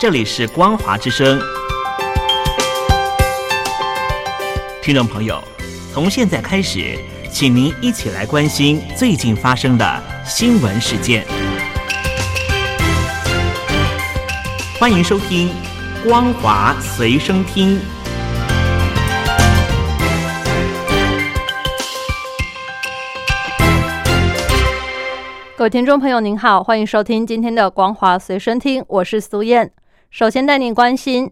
这里是光华之声。听众朋友，从现在开始，请您一起来关心最近发生的新闻事件。欢迎收听《光华随声听》。各位听众朋友，您好，欢迎收听今天的《光华随身听》，我是苏燕。首先带您关心，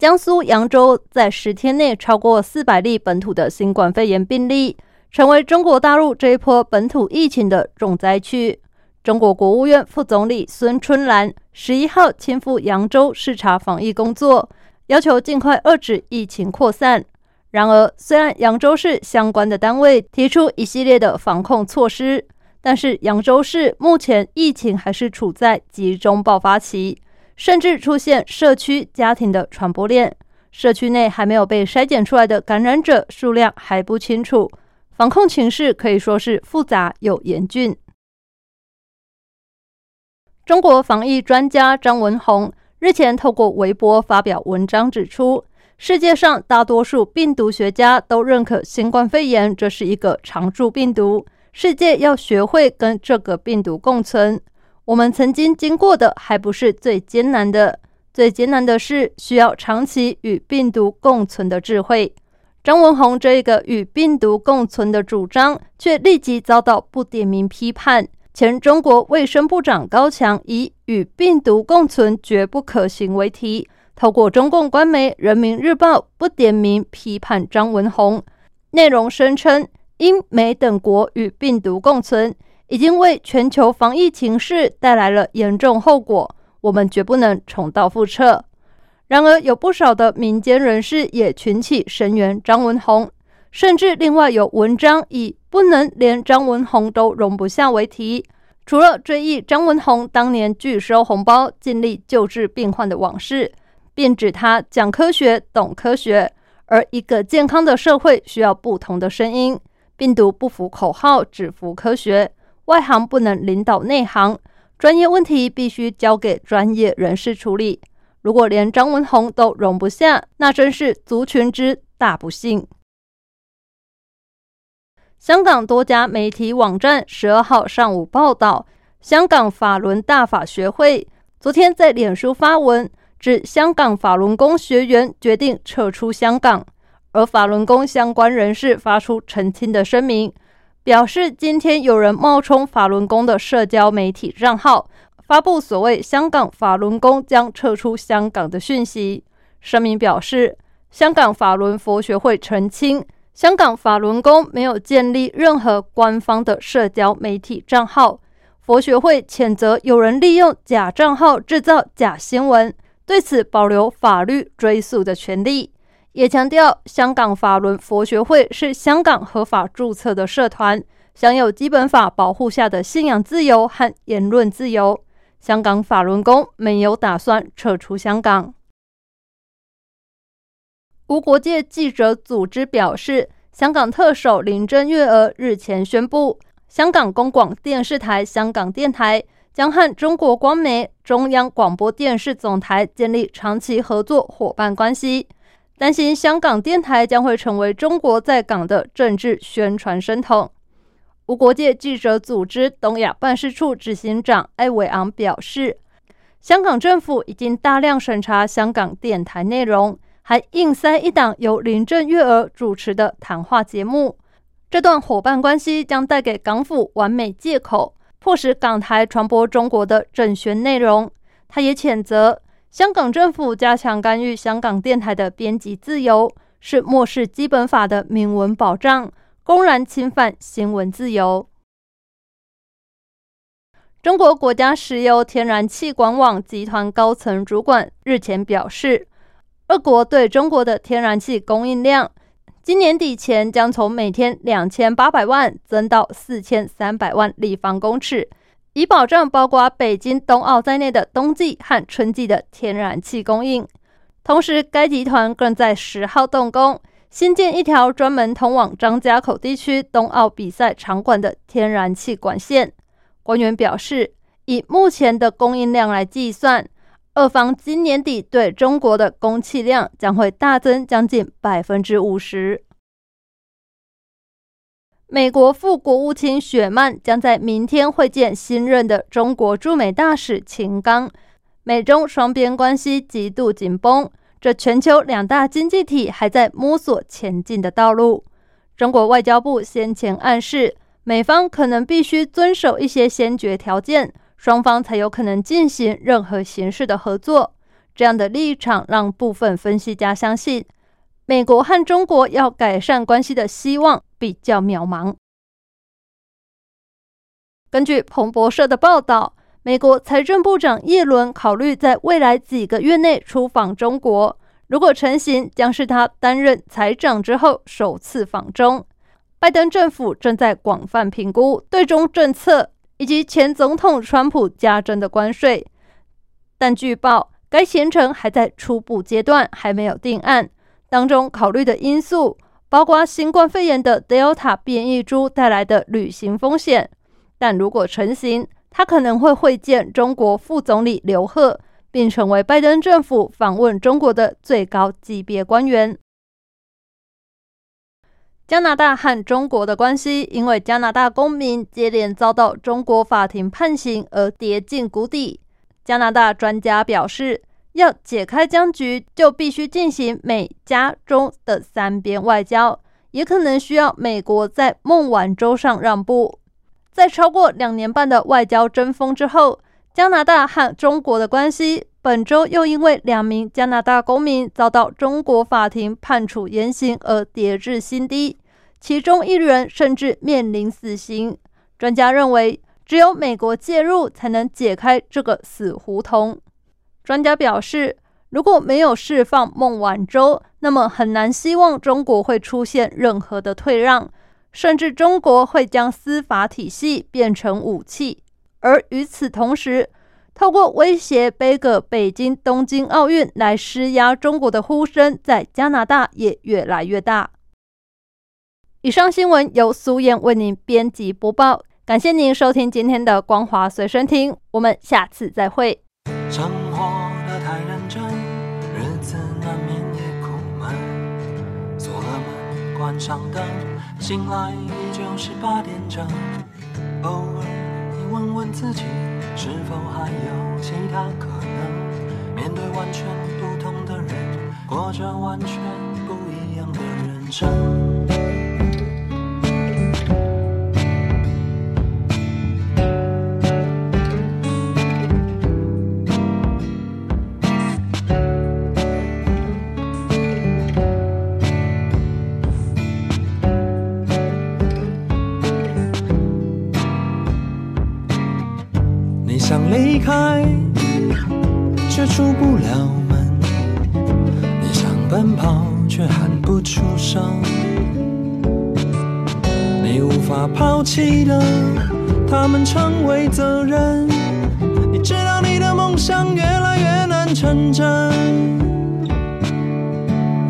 江苏扬州在十天内超过四百例本土的新冠肺炎病例，成为中国大陆这一波本土疫情的重灾区。中国国务院副总理孙春兰十一号亲赴扬州视察防疫工作，要求尽快遏制疫情扩散。然而，虽然扬州市相关的单位提出一系列的防控措施，但是扬州市目前疫情还是处在集中爆发期，甚至出现社区家庭的传播链，社区内还没有被筛检出来的感染者数量还不清楚，防控情势可以说是复杂又严峻。中国防疫专家张文宏日前透过微博发表文章指出，世界上大多数病毒学家都认可新冠肺炎这是一个常驻病毒。世界要学会跟这个病毒共存。我们曾经经过的还不是最艰难的，最艰难的是需要长期与病毒共存的智慧。张文宏这一个与病毒共存的主张，却立即遭到不点名批判。前中国卫生部长高强以“与病毒共存绝不可行”为题，透过中共官媒《人民日报》不点名批判张文宏，内容声称。英美等国与病毒共存，已经为全球防疫情势带来了严重后果，我们绝不能重蹈覆辙。然而，有不少的民间人士也群起声援张文宏，甚至另外有文章以“不能连张文宏都容不下”为题，除了追忆张文宏当年拒收红包、尽力救治病患的往事，便指他讲科学、懂科学，而一个健康的社会需要不同的声音。病毒不服口号，只服科学。外行不能领导内行，专业问题必须交给专业人士处理。如果连张文宏都容不下，那真是族群之大不幸。香港多家媒体网站十二号上午报道，香港法轮大法学会昨天在脸书发文，指香港法轮功学员决定撤出香港。而法轮功相关人士发出澄清的声明，表示今天有人冒充法轮功的社交媒体账号，发布所谓“香港法轮功将撤出香港”的讯息。声明表示，香港法轮佛学会澄清，香港法轮功没有建立任何官方的社交媒体账号。佛学会谴责有人利用假账号制造假新闻，对此保留法律追诉的权利。也强调，香港法轮佛学会是香港合法注册的社团，享有基本法保护下的信仰自由和言论自由。香港法轮功没有打算撤出香港。无国界记者组织表示，香港特首林郑月娥日前宣布，香港公广电视台香港电台将和中国光媒中央广播电视总台建立长期合作伙伴关系。担心香港电台将会成为中国在港的政治宣传声筒。无国界记者组织东亚办事处执行长艾伟昂表示，香港政府已经大量审查香港电台内容，还硬塞一档由林郑月娥主持的谈话节目。这段伙伴关系将带给港府完美借口，迫使港台传播中国的政宣内容。他也谴责。香港政府加强干预香港电台的编辑自由，是漠视基本法的明文保障，公然侵犯新闻自由。中国国家石油天然气管网集团高层主管日前表示，俄国对中国的天然气供应量，今年底前将从每天两千八百万增到四千三百万立方公尺。以保障包括北京冬奥在内的冬季和春季的天然气供应。同时，该集团更在十号动工新建一条专门通往张家口地区冬奥比赛场馆的天然气管线。官员表示，以目前的供应量来计算，俄方今年底对中国的供气量将会大增将近百分之五十。美国副国务卿雪曼将在明天会见新任的中国驻美大使秦刚，美中双边关系极度紧绷，这全球两大经济体还在摸索前进的道路。中国外交部先前暗示，美方可能必须遵守一些先决条件，双方才有可能进行任何形式的合作。这样的立场让部分分析家相信，美国和中国要改善关系的希望比较渺茫。根据彭博社的报道，美国财政部长耶伦考虑在未来几个月内出访中国。如果成行，将是他担任财长之后首次访中。拜登政府正在广泛评估对中政策以及前总统川普加征的关税，但据报该行程还在初步阶段，还没有定案。当中考虑的因素包括新冠肺炎的 Delta 变异株带来的旅行风险。但如果成行，他可能会会见中国副总理刘鹤。并成为拜登政府访问中国的最高级别官员。加拿大和中国的关系，因为加拿大公民接连遭到中国法庭判刑而跌进谷底。加拿大专家表示，要解开僵局，就必须进行美加中的三边外交，也可能需要美国在孟晚舟上让步。在超过两年半的外交争锋之后。加拿大和中国的关系本周又因为两名加拿大公民遭到中国法庭判处严刑而跌至新低，其中一人甚至面临死刑。专家认为，只有美国介入才能解开这个死胡同。专家表示，如果没有释放孟晚舟，那么很难希望中国会出现任何的退让，甚至中国会将司法体系变成武器。而与此同时，透过威胁背个北京东京奥运来施压中国的呼声，在加拿大也越来越大。以上新闻由苏燕为您编辑播报，感谢您收听今天的光华随身听，我们下次再会。上灯，醒来依旧是八点整。偶尔。你问问自己，是否还有其他可能？面对完全不同的人，过着完全不一样的人生。你想离开，却出不了门。你想奔跑，却喊不出声。你无法抛弃的，他们成为责任。你知道你的梦想越来越难成真。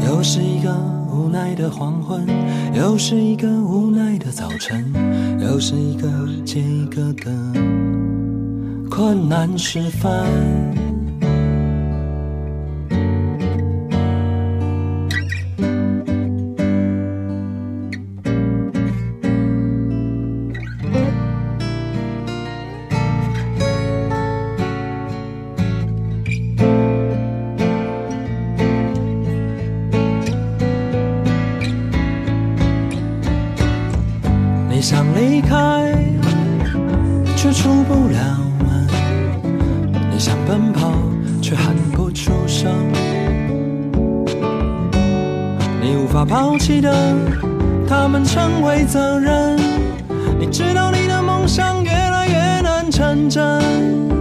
又是一个无奈的黄昏，又是一个无奈的早晨，又是一个接一个的。困难时分。你想离开，却出不了门。你想奔跑，却喊不出声。你无法抛弃的，他们成为责任。你知道你的梦想越来越难成真。